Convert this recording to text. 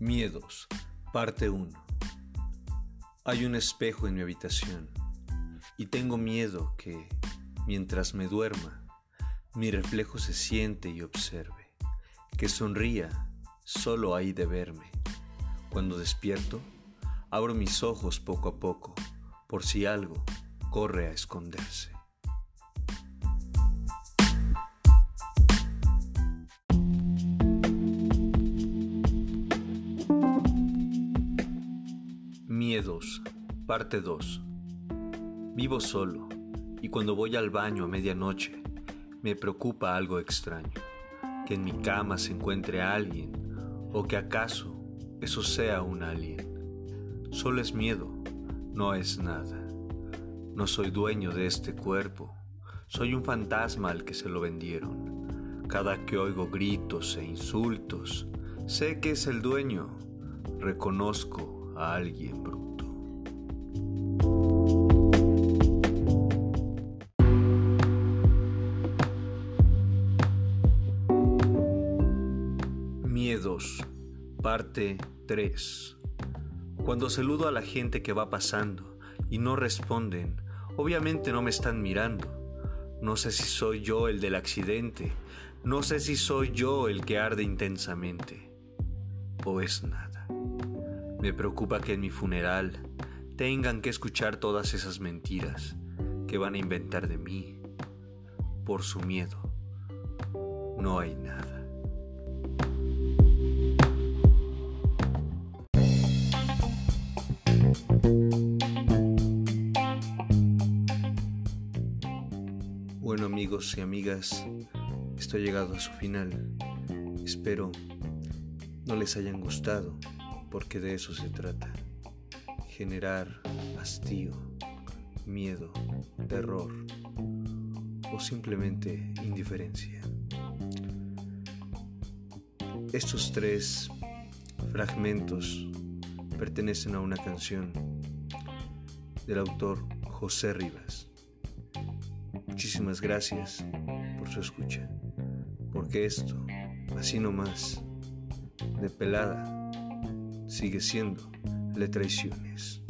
Miedos, parte 1. Hay un espejo en mi habitación y tengo miedo que, mientras me duerma, mi reflejo se siente y observe, que sonría solo ahí de verme. Cuando despierto, abro mis ojos poco a poco, por si algo corre a esconderse. Miedos, parte 2. Vivo solo y cuando voy al baño a medianoche me preocupa algo extraño, que en mi cama se encuentre alguien o que acaso eso sea un alien. Solo es miedo, no es nada. No soy dueño de este cuerpo, soy un fantasma al que se lo vendieron. Cada que oigo gritos e insultos, sé que es el dueño, reconozco a alguien bruto. Miedos, parte 3. Cuando saludo a la gente que va pasando y no responden, obviamente no me están mirando. No sé si soy yo el del accidente, no sé si soy yo el que arde intensamente, o es nada. Me preocupa que en mi funeral tengan que escuchar todas esas mentiras que van a inventar de mí. Por su miedo, no hay nada. Bueno amigos y amigas, estoy llegado a su final. Espero no les hayan gustado porque de eso se trata. Generar hastío, miedo, terror o simplemente indiferencia. Estos tres fragmentos pertenecen a una canción del autor José Rivas. Muchísimas gracias por su escucha, porque esto, así nomás, de pelada, sigue siendo Le Traiciones.